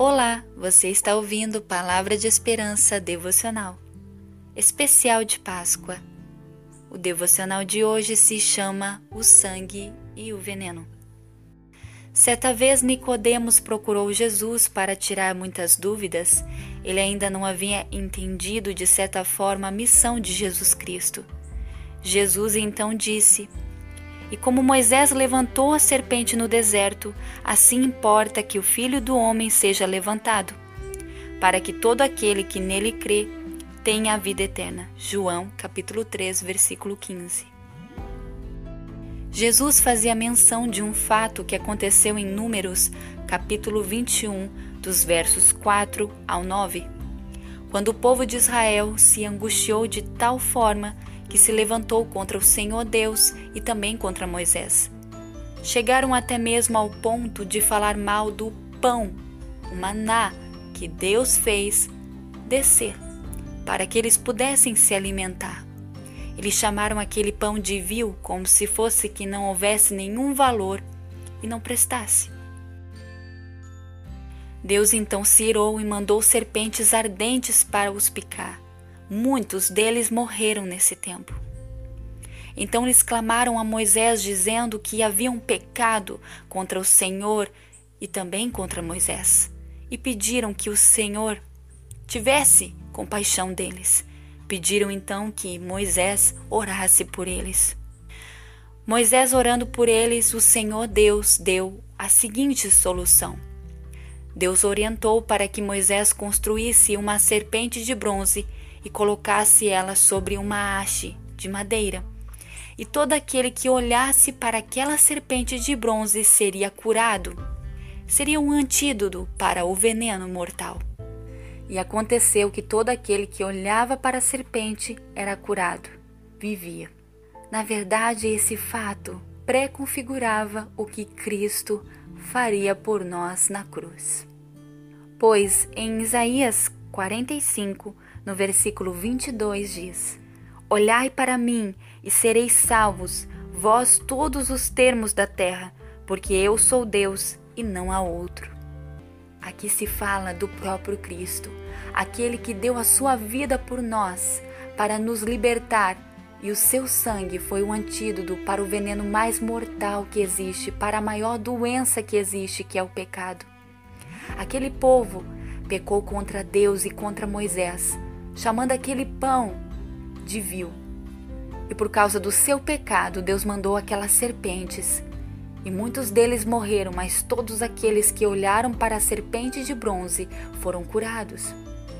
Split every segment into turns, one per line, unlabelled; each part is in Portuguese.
Olá, você está ouvindo Palavra de Esperança Devocional, especial de Páscoa. O devocional de hoje se chama O Sangue e o Veneno. Certa vez Nicodemos procurou Jesus para tirar muitas dúvidas. Ele ainda não havia entendido de certa forma a missão de Jesus Cristo. Jesus então disse: e como Moisés levantou a serpente no deserto, assim importa que o Filho do Homem seja levantado, para que todo aquele que nele crê tenha a vida eterna. João, capítulo 3, versículo 15. Jesus fazia menção de um fato que aconteceu em Números, capítulo 21, dos versos 4 ao 9, quando o povo de Israel se angustiou de tal forma que se levantou contra o Senhor Deus e também contra Moisés. Chegaram até mesmo ao ponto de falar mal do pão, o maná, que Deus fez descer, para que eles pudessem se alimentar. Eles chamaram aquele pão de vil, como se fosse que não houvesse nenhum valor e não prestasse. Deus então se irou e mandou serpentes ardentes para os picar. Muitos deles morreram nesse tempo. Então eles clamaram a Moisés, dizendo que haviam pecado contra o Senhor e também contra Moisés, e pediram que o Senhor tivesse compaixão deles. Pediram então que Moisés orasse por eles. Moisés orando por eles, o Senhor Deus deu a seguinte solução. Deus orientou para que Moisés construísse uma serpente de bronze e colocasse ela sobre uma haste de madeira. E todo aquele que olhasse para aquela serpente de bronze seria curado. Seria um antídoto para o veneno mortal. E aconteceu que todo aquele que olhava para a serpente era curado, vivia. Na verdade, esse fato preconfigurava o que Cristo faria por nós na cruz. Pois em Isaías 45, no versículo 22 diz: Olhai para mim e sereis salvos, vós todos os termos da terra, porque eu sou Deus e não há outro. Aqui se fala do próprio Cristo, aquele que deu a sua vida por nós para nos libertar, e o seu sangue foi o antídoto para o veneno mais mortal que existe, para a maior doença que existe, que é o pecado. Aquele povo pecou contra Deus e contra Moisés, chamando aquele pão de vil. E por causa do seu pecado, Deus mandou aquelas serpentes. E muitos deles morreram, mas todos aqueles que olharam para a serpente de bronze foram curados.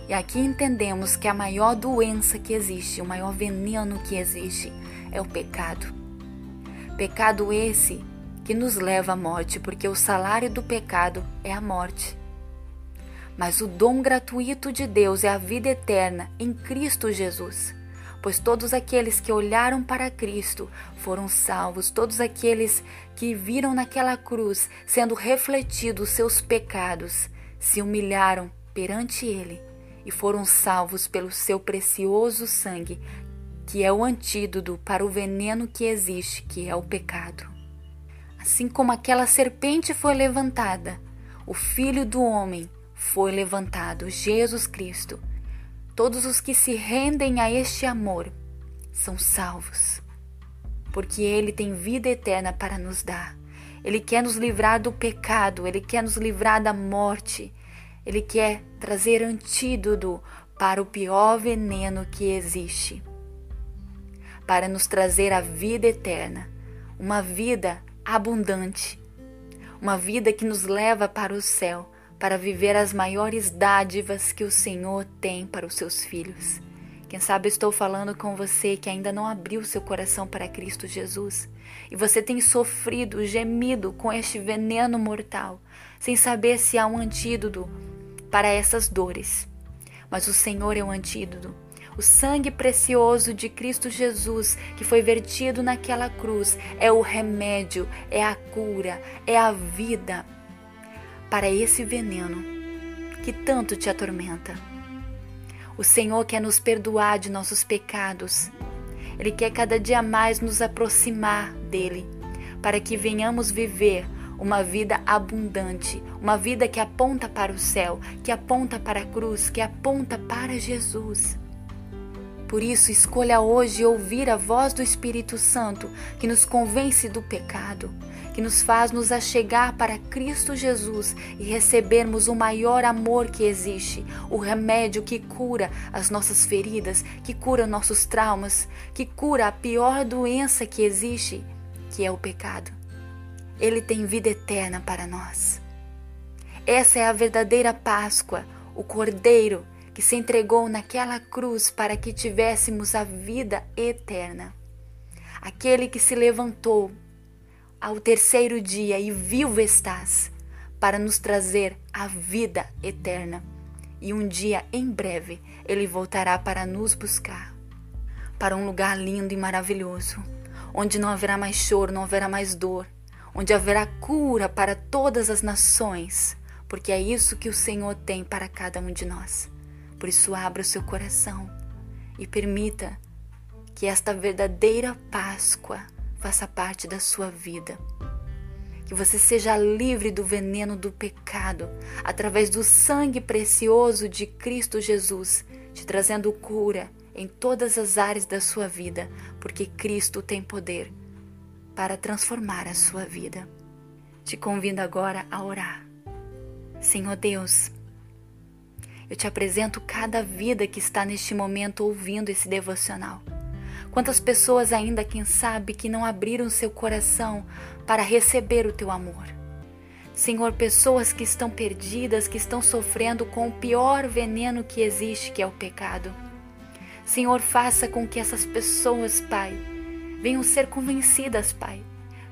E aqui entendemos que a maior doença que existe, o maior veneno que existe, é o pecado. Pecado esse que nos leva à morte, porque o salário do pecado é a morte. Mas o dom gratuito de Deus é a vida eterna em Cristo Jesus. Pois todos aqueles que olharam para Cristo foram salvos, todos aqueles que viram naquela cruz sendo refletidos seus pecados, se humilharam perante Ele e foram salvos pelo seu precioso sangue, que é o antídoto para o veneno que existe, que é o pecado. Assim como aquela serpente foi levantada, o Filho do Homem foi levantado Jesus Cristo. Todos os que se rendem a este amor são salvos, porque Ele tem vida eterna para nos dar. Ele quer nos livrar do pecado, Ele quer nos livrar da morte, Ele quer trazer antídoto para o pior veneno que existe, para nos trazer a vida eterna, uma vida abundante, uma vida que nos leva para o céu para viver as maiores dádivas que o Senhor tem para os seus filhos. Quem sabe estou falando com você que ainda não abriu seu coração para Cristo Jesus e você tem sofrido, gemido com este veneno mortal, sem saber se há um antídoto para essas dores. Mas o Senhor é o antídoto. O sangue precioso de Cristo Jesus, que foi vertido naquela cruz, é o remédio, é a cura, é a vida para esse veneno que tanto te atormenta. O Senhor quer nos perdoar de nossos pecados. Ele quer cada dia mais nos aproximar dele, para que venhamos viver uma vida abundante, uma vida que aponta para o céu, que aponta para a cruz, que aponta para Jesus. Por isso, escolha hoje ouvir a voz do Espírito Santo, que nos convence do pecado, que nos faz nos achegar para Cristo Jesus e recebermos o maior amor que existe, o remédio que cura as nossas feridas, que cura nossos traumas, que cura a pior doença que existe, que é o pecado. Ele tem vida eterna para nós. Essa é a verdadeira Páscoa, o Cordeiro que se entregou naquela cruz para que tivéssemos a vida eterna. Aquele que se levantou ao terceiro dia e vivo estás para nos trazer a vida eterna. E um dia em breve ele voltará para nos buscar para um lugar lindo e maravilhoso, onde não haverá mais choro, não haverá mais dor, onde haverá cura para todas as nações, porque é isso que o Senhor tem para cada um de nós. Por isso, abra o seu coração e permita que esta verdadeira Páscoa faça parte da sua vida. Que você seja livre do veneno do pecado através do sangue precioso de Cristo Jesus, te trazendo cura em todas as áreas da sua vida, porque Cristo tem poder para transformar a sua vida. Te convido agora a orar. Senhor Deus, eu te apresento cada vida que está neste momento ouvindo esse devocional. Quantas pessoas ainda, quem sabe, que não abriram seu coração para receber o teu amor. Senhor, pessoas que estão perdidas, que estão sofrendo com o pior veneno que existe, que é o pecado. Senhor, faça com que essas pessoas, Pai, venham ser convencidas, Pai,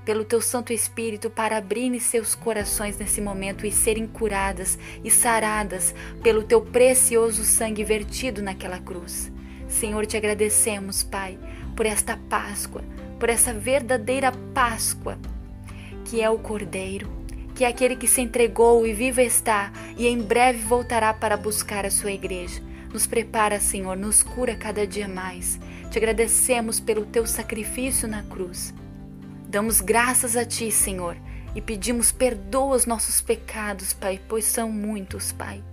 pelo teu Santo Espírito para abrirem seus corações nesse momento e serem curadas e saradas pelo teu precioso sangue vertido naquela cruz. Senhor, te agradecemos, Pai, por esta Páscoa, por essa verdadeira Páscoa, que é o Cordeiro, que é aquele que se entregou e vivo está e em breve voltará para buscar a sua igreja. Nos prepara, Senhor, nos cura cada dia mais. Te agradecemos pelo teu sacrifício na cruz. Damos graças a Ti, Senhor, e pedimos perdoa os nossos pecados, Pai, pois são muitos, Pai.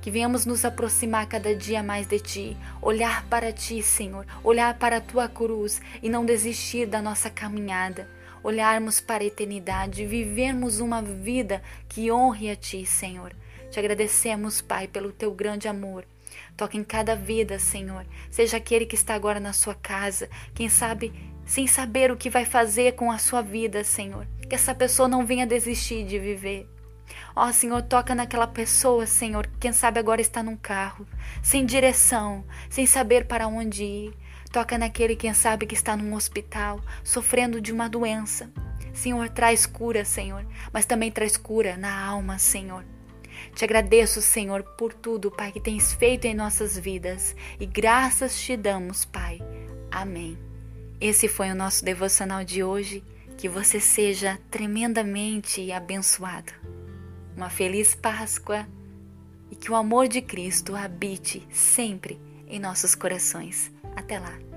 Que venhamos nos aproximar cada dia mais de Ti, olhar para Ti, Senhor, olhar para a Tua cruz e não desistir da nossa caminhada. Olharmos para a eternidade vivermos uma vida que honre a Ti, Senhor. Te agradecemos, Pai, pelo Teu grande amor Toca em cada vida, Senhor. Seja aquele que está agora na sua casa, quem sabe sem saber o que vai fazer com a sua vida, Senhor. Que essa pessoa não venha desistir de viver. Ó, oh, Senhor, toca naquela pessoa, Senhor, quem sabe agora está num carro, sem direção, sem saber para onde ir. Toca naquele, quem sabe, que está num hospital, sofrendo de uma doença. Senhor, traz cura, Senhor, mas também traz cura na alma, Senhor. Te agradeço, Senhor, por tudo, Pai, que tens feito em nossas vidas e graças te damos, Pai. Amém. Esse foi o nosso devocional de hoje. Que você seja tremendamente abençoado. Uma feliz Páscoa e que o amor de Cristo habite sempre em nossos corações. Até lá.